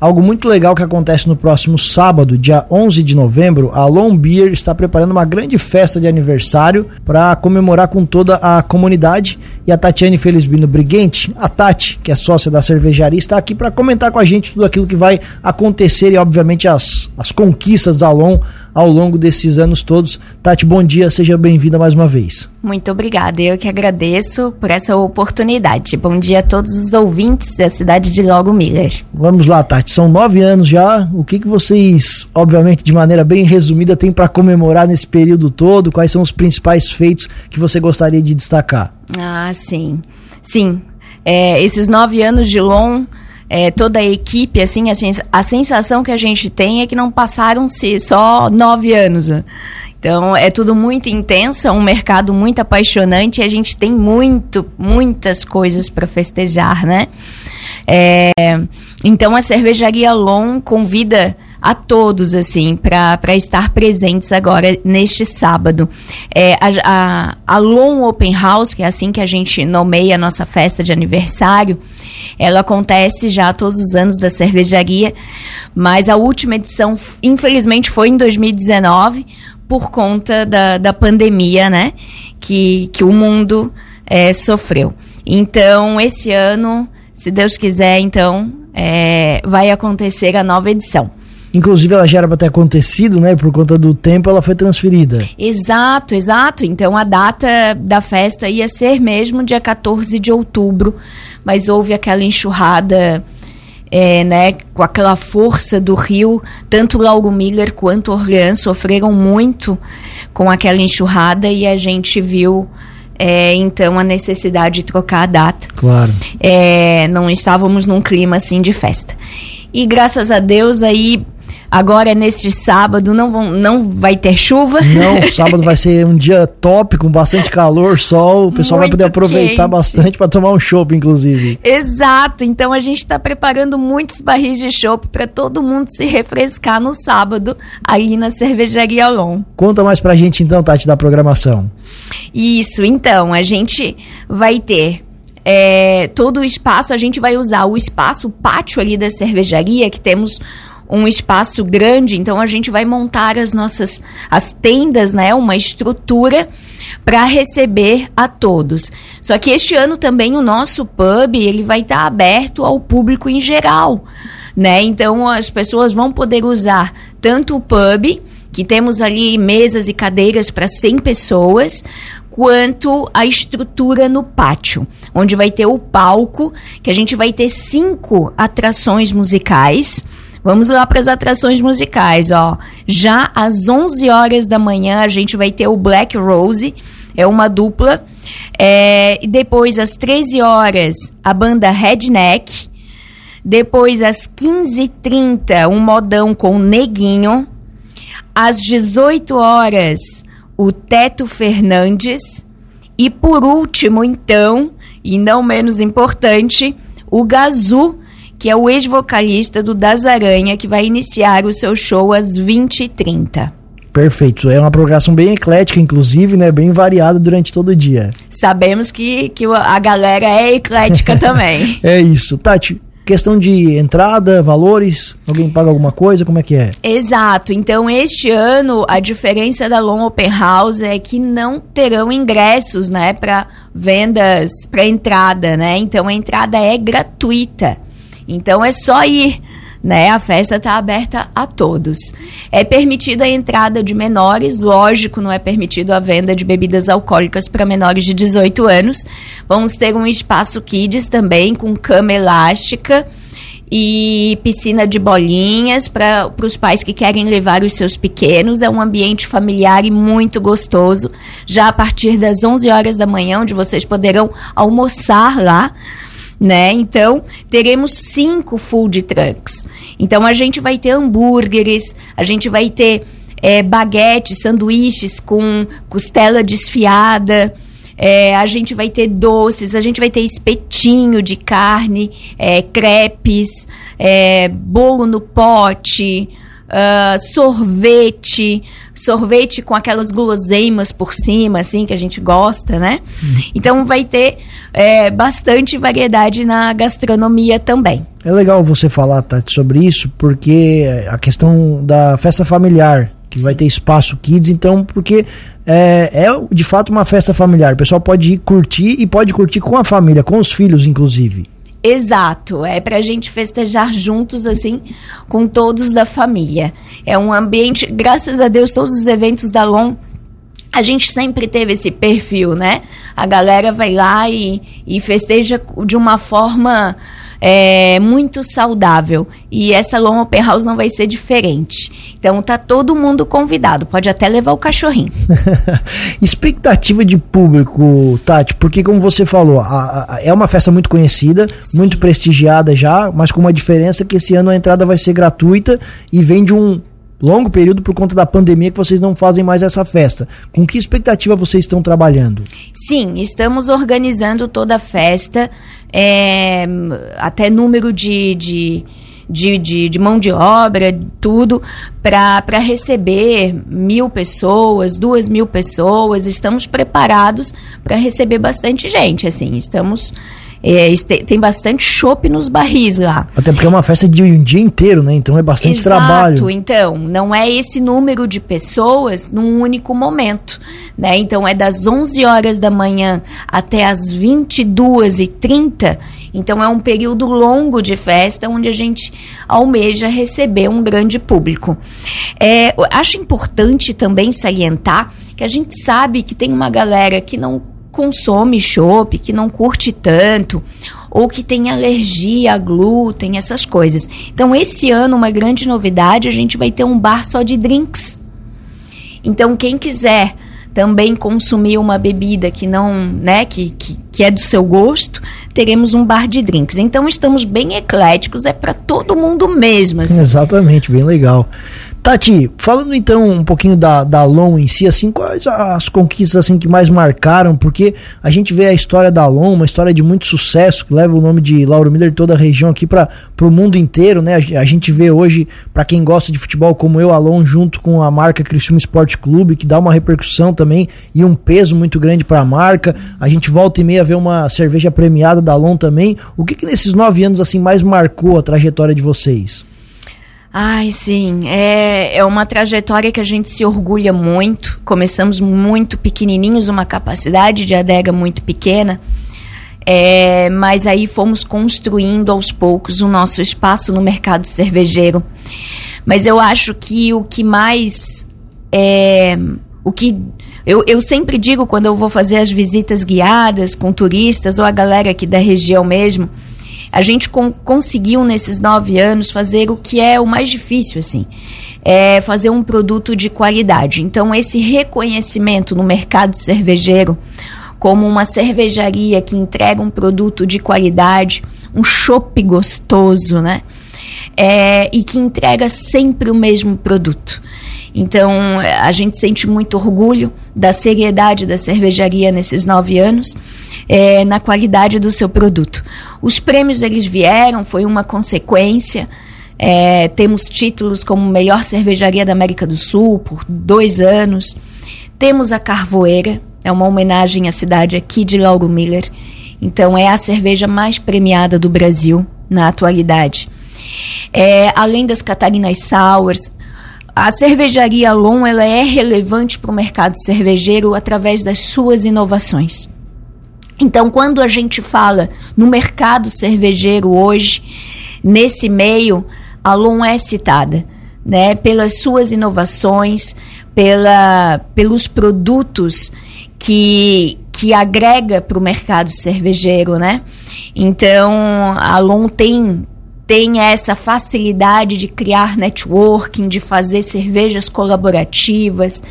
algo muito legal que acontece no próximo sábado, dia 11 de novembro. A Long Beer está preparando uma grande festa de aniversário para comemorar com toda a comunidade. E a Tatiane Felizbino Briguente, a Tati, que é sócia da cervejaria, está aqui para comentar com a gente tudo aquilo que vai acontecer e, obviamente, as, as conquistas da Long ao longo desses anos todos. Tati, bom dia, seja bem-vinda mais uma vez. Muito obrigada, eu que agradeço por essa oportunidade. Bom dia a todos os ouvintes da cidade de Logo Miller. Vamos lá, Tati, são nove anos já. O que, que vocês, obviamente, de maneira bem resumida, têm para comemorar nesse período todo? Quais são os principais feitos que você gostaria de destacar? Ah, sim. Sim. É, esses nove anos de LON é, toda a equipe, assim, a, a sensação que a gente tem é que não passaram-se só nove anos. Então, é tudo muito intenso, é um mercado muito apaixonante e a gente tem muito, muitas coisas para festejar, né? É, então, a cervejaria Long convida a todos, assim, para estar presentes agora neste sábado. É, a, a, a Long Open House, que é assim que a gente nomeia a nossa festa de aniversário, ela acontece já todos os anos da cervejaria, mas a última edição, infelizmente, foi em 2019, por conta da, da pandemia, né? Que, que o mundo é, sofreu. Então, esse ano, se Deus quiser, então, é, vai acontecer a nova edição. Inclusive, ela já era para ter acontecido, né? Por conta do tempo, ela foi transferida. Exato, exato. Então, a data da festa ia ser mesmo dia 14 de outubro, mas houve aquela enxurrada. É, né, com aquela força do rio, tanto Lauro Miller quanto Orleans sofreram muito com aquela enxurrada e a gente viu é, então a necessidade de trocar a data. Claro. É, não estávamos num clima assim de festa. E graças a Deus aí Agora, neste sábado, não, vão, não vai ter chuva. Não, sábado vai ser um dia top, com bastante calor, sol. O pessoal Muito vai poder aproveitar quente. bastante para tomar um chopp, inclusive. Exato. Então, a gente está preparando muitos barris de chopp para todo mundo se refrescar no sábado, ali na Cervejaria Long. Conta mais pra gente, então, Tati, da programação. Isso. Então, a gente vai ter é, todo o espaço, a gente vai usar o espaço, o pátio ali da cervejaria, que temos um espaço grande, então a gente vai montar as nossas as tendas, né, uma estrutura para receber a todos. Só que este ano também o nosso pub, ele vai estar tá aberto ao público em geral, né? Então as pessoas vão poder usar tanto o pub, que temos ali mesas e cadeiras para 100 pessoas, quanto a estrutura no pátio, onde vai ter o palco, que a gente vai ter cinco atrações musicais Vamos lá para as atrações musicais, ó. Já às 11 horas da manhã a gente vai ter o Black Rose, é uma dupla. É, depois às 13 horas a banda Redneck. Depois às 15h30 um modão com Neguinho. Às 18 horas o Teto Fernandes. E por último, então, e não menos importante, o Gazu que é o ex-vocalista do Das Aranha, que vai iniciar o seu show às 20h30. Perfeito. É uma programação bem eclética, inclusive, né? Bem variada durante todo o dia. Sabemos que, que a galera é eclética também. é isso. Tati, questão de entrada, valores, alguém paga alguma coisa, como é que é? Exato. Então, este ano, a diferença da Long Open House é que não terão ingressos, né, para vendas, para entrada, né? Então, a entrada é gratuita. Então é só ir. Né? A festa está aberta a todos. É permitida a entrada de menores, lógico, não é permitido a venda de bebidas alcoólicas para menores de 18 anos. Vamos ter um espaço kids também com cama elástica e piscina de bolinhas para os pais que querem levar os seus pequenos. É um ambiente familiar e muito gostoso. Já a partir das 11 horas da manhã, onde vocês poderão almoçar lá né? Então, teremos cinco food trucks. Então, a gente vai ter hambúrgueres, a gente vai ter é, baguetes, sanduíches com costela desfiada. É, a gente vai ter doces, a gente vai ter espetinho de carne, é, crepes, é, bolo no pote, uh, sorvete, sorvete com aquelas guloseimas por cima, assim, que a gente gosta, né? Então vai ter é, bastante variedade na gastronomia também. É legal você falar, Tati, sobre isso, porque a questão da festa familiar, que Sim. vai ter espaço kids, então, porque é, é de fato uma festa familiar. O pessoal pode ir curtir e pode curtir com a família, com os filhos, inclusive. Exato, é pra gente festejar juntos, assim, com todos da família. É um ambiente, graças a Deus, todos os eventos da LOM, a gente sempre teve esse perfil, né? A galera vai lá e, e festeja de uma forma é, muito saudável. E essa Long Open House não vai ser diferente. Então tá todo mundo convidado, pode até levar o cachorrinho. Expectativa de público, Tati, porque como você falou, a, a, é uma festa muito conhecida, Sim. muito prestigiada já, mas com uma diferença que esse ano a entrada vai ser gratuita e vem de um longo período por conta da pandemia que vocês não fazem mais essa festa. Com que expectativa vocês estão trabalhando? Sim, estamos organizando toda a festa, é, até número de, de de, de, de, mão de obra, tudo, para receber mil pessoas, duas mil pessoas. Estamos preparados para receber bastante gente. Assim, estamos é, tem bastante chopp nos barris lá. Até porque é uma festa de um dia inteiro, né? Então é bastante Exato, trabalho. então. Não é esse número de pessoas num único momento, né? Então é das 11 horas da manhã até as 22h30. Então é um período longo de festa onde a gente almeja receber um grande público. É, acho importante também salientar que a gente sabe que tem uma galera que não consome chopp, que não curte tanto, ou que tem alergia a glúten, essas coisas. Então, esse ano, uma grande novidade, a gente vai ter um bar só de drinks. Então, quem quiser também consumir uma bebida que não, né, que, que, que é do seu gosto, teremos um bar de drinks. Então estamos bem ecléticos, é para todo mundo mesmo. Assim. Exatamente, bem legal. Tati, falando então um pouquinho da, da Alon em si, assim, quais as conquistas assim que mais marcaram? Porque a gente vê a história da Alon, uma história de muito sucesso, que leva o nome de Lauro Miller toda a região aqui para o mundo inteiro, né? A, a gente vê hoje, para quem gosta de futebol como eu, a Alon junto com a marca Criciúma Esporte Clube, que dá uma repercussão também e um peso muito grande para a marca. A gente volta e meia ver uma cerveja premiada da Alon também. O que, que nesses nove anos assim mais marcou a trajetória de vocês? Ai, sim. É, é uma trajetória que a gente se orgulha muito. Começamos muito pequenininhos, uma capacidade de adega muito pequena. É, mas aí fomos construindo aos poucos o nosso espaço no mercado cervejeiro. Mas eu acho que o que mais é, o que eu, eu sempre digo quando eu vou fazer as visitas guiadas com turistas ou a galera aqui da região mesmo, a gente con conseguiu nesses nove anos fazer o que é o mais difícil, assim, é fazer um produto de qualidade. Então, esse reconhecimento no mercado cervejeiro como uma cervejaria que entrega um produto de qualidade, um chopp gostoso, né? É, e que entrega sempre o mesmo produto. Então, a gente sente muito orgulho da seriedade da cervejaria nesses nove anos é, na qualidade do seu produto. Os prêmios eles vieram, foi uma consequência. É, temos títulos como melhor cervejaria da América do Sul por dois anos. Temos a Carvoeira, é uma homenagem à cidade aqui de Lauro Miller. Então é a cerveja mais premiada do Brasil na atualidade. É, além das Catarinas Sours, a cervejaria Lon ela é relevante para o mercado cervejeiro através das suas inovações. Então, quando a gente fala no mercado cervejeiro hoje, nesse meio, a Lon é citada, né, pelas suas inovações, pela, pelos produtos que, que agrega para o mercado cervejeiro, né? Então, a Lon tem tem essa facilidade de criar networking, de fazer cervejas colaborativas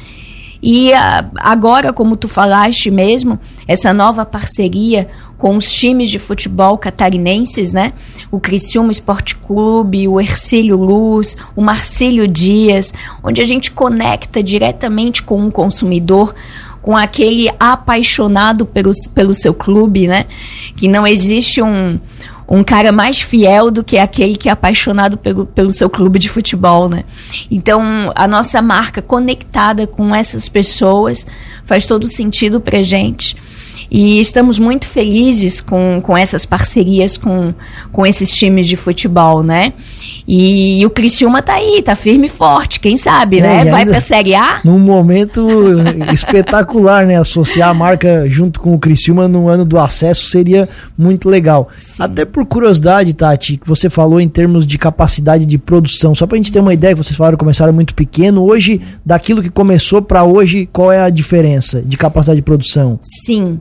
e a, agora, como tu falaste mesmo, essa nova parceria com os times de futebol catarinenses, né? O Criciúma Esporte Clube, o Ercílio Luz, o Marcílio Dias, onde a gente conecta diretamente com um consumidor, com aquele apaixonado pelo, pelo seu clube, né? Que não existe um, um cara mais fiel do que aquele que é apaixonado pelo, pelo seu clube de futebol, né? Então, a nossa marca conectada com essas pessoas faz todo sentido pra gente. E estamos muito felizes com, com essas parcerias com, com esses times de futebol, né? E, e o Criciúma tá aí, tá firme e forte, quem sabe, é, né? Vai pra Série A. Num momento espetacular, né? Associar a marca junto com o Criciúma no ano do acesso seria muito legal. Sim. Até por curiosidade, Tati, que você falou em termos de capacidade de produção, só pra gente ter uma ideia, que vocês falaram que começaram muito pequeno, hoje, daquilo que começou para hoje, qual é a diferença de capacidade de produção? Sim.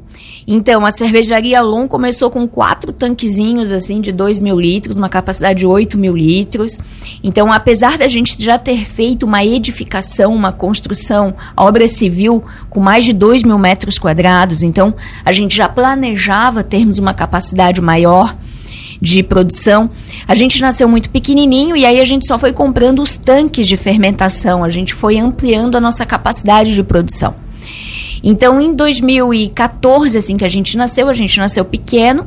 Então, a cervejaria Lon começou com quatro tanquezinhos, assim, de 2 mil litros, uma capacidade de 8 mil litros. Então, apesar da gente já ter feito uma edificação, uma construção, obra civil com mais de 2 mil metros quadrados, então a gente já planejava termos uma capacidade maior de produção. A gente nasceu muito pequenininho e aí a gente só foi comprando os tanques de fermentação, a gente foi ampliando a nossa capacidade de produção. Então, em 2014, assim que a gente nasceu, a gente nasceu pequeno.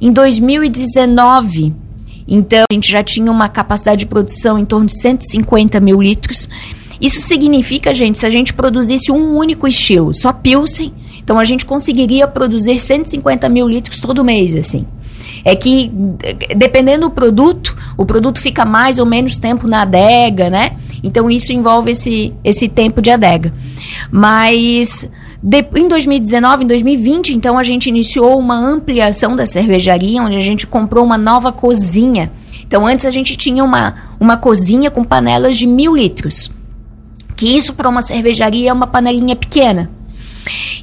Em 2019, então, a gente já tinha uma capacidade de produção em torno de 150 mil litros. Isso significa, gente, se a gente produzisse um único estilo, só Pilsen, então a gente conseguiria produzir 150 mil litros todo mês, assim. É que, dependendo do produto, o produto fica mais ou menos tempo na adega, né? Então, isso envolve esse, esse tempo de adega. Mas de, em 2019, em 2020, então, a gente iniciou uma ampliação da cervejaria, onde a gente comprou uma nova cozinha. Então, antes a gente tinha uma, uma cozinha com panelas de mil litros. Que isso, para uma cervejaria, é uma panelinha pequena.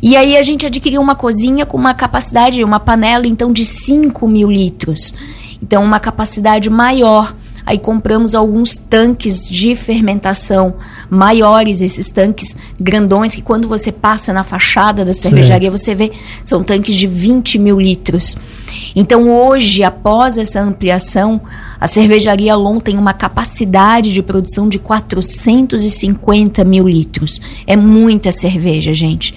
E aí a gente adquiriu uma cozinha com uma capacidade, uma panela, então, de 5 mil litros. Então, uma capacidade maior. Aí compramos alguns tanques de fermentação maiores, esses tanques grandões que quando você passa na fachada da cervejaria Sim. você vê, são tanques de 20 mil litros. Então hoje, após essa ampliação, a cervejaria Lon tem uma capacidade de produção de 450 mil litros. É muita cerveja, gente.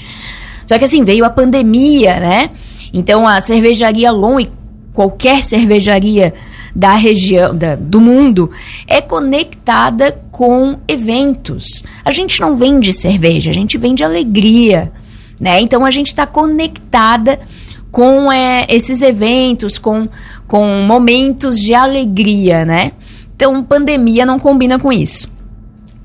Só que assim, veio a pandemia, né? Então a cervejaria Lon e qualquer cervejaria da região, da, do mundo, é conectada com eventos. A gente não vende cerveja, a gente vende alegria, né? Então a gente está conectada com é, esses eventos, com, com momentos de alegria, né? Então pandemia não combina com isso.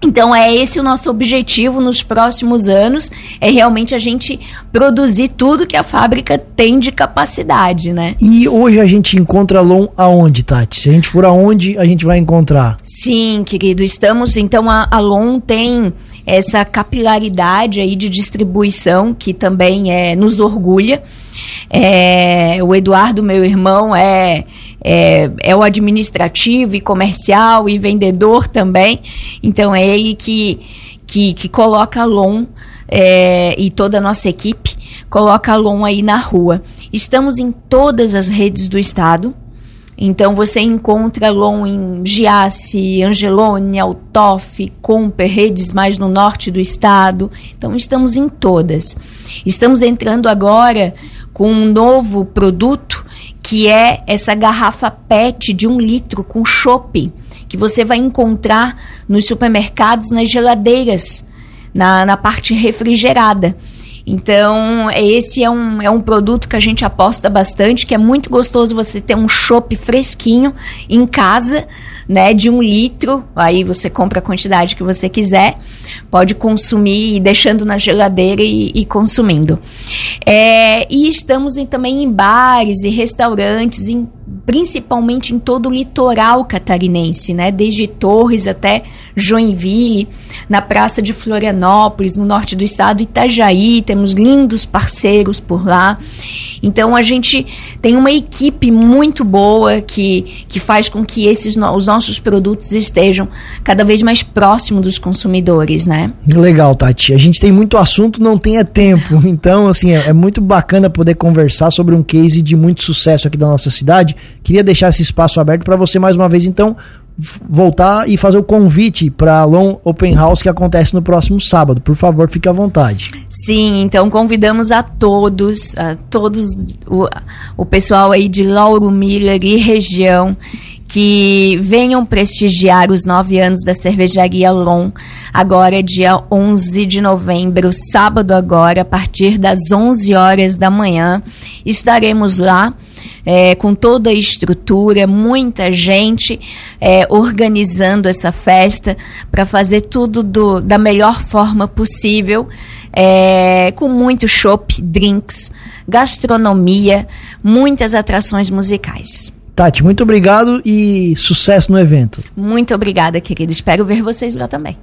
Então é esse o nosso objetivo nos próximos anos, é realmente a gente produzir tudo que a fábrica tem de capacidade, né? E hoje a gente encontra Lon aonde, Tati? Se a gente for aonde, a gente vai encontrar? Sim, querido, estamos, então a, a Lon tem essa capilaridade aí de distribuição que também é, nos orgulha. É, o Eduardo, meu irmão, é é, é o administrativo e comercial e vendedor também. Então é ele que, que, que coloca a LON é, e toda a nossa equipe coloca a LON aí na rua. Estamos em todas as redes do estado. Então você encontra LON em Giasse, Angelone, Altoff, Comper, redes mais no norte do estado. Então estamos em todas. Estamos entrando agora com um novo produto que é essa garrafa PET de um litro com chopp, que você vai encontrar nos supermercados, nas geladeiras, na, na parte refrigerada. Então, esse é um, é um produto que a gente aposta bastante, que é muito gostoso você ter um chopp fresquinho em casa, né, de um litro. Aí você compra a quantidade que você quiser, pode consumir deixando na geladeira e, e consumindo. É, e estamos em, também em bares e restaurantes, em, principalmente em todo o litoral catarinense, né, desde Torres até Joinville, na Praça de Florianópolis, no norte do estado, Itajaí, temos lindos parceiros por lá. Então a gente tem uma equipe muito boa que, que faz com que esses os nossos produtos estejam cada vez mais próximos dos consumidores, né? Legal, Tati. A gente tem muito assunto, não é tempo. Então, assim, é, é muito bacana poder conversar sobre um case de muito sucesso aqui da nossa cidade. Queria deixar esse espaço aberto para você mais uma vez, então, voltar e fazer o convite para a Long Open House que acontece no próximo sábado. Por favor, fique à vontade. Sim, então convidamos a todos, a todos o, o pessoal aí de Lauro Miller e região que venham prestigiar os nove anos da cervejaria Lon, agora dia 11 de novembro, sábado agora, a partir das 11 horas da manhã. Estaremos lá é, com toda a estrutura, muita gente é, organizando essa festa para fazer tudo do, da melhor forma possível, é, com muito chopp, drinks, gastronomia, muitas atrações musicais. Tati, muito obrigado e sucesso no evento. Muito obrigada, querido. Espero ver vocês lá também.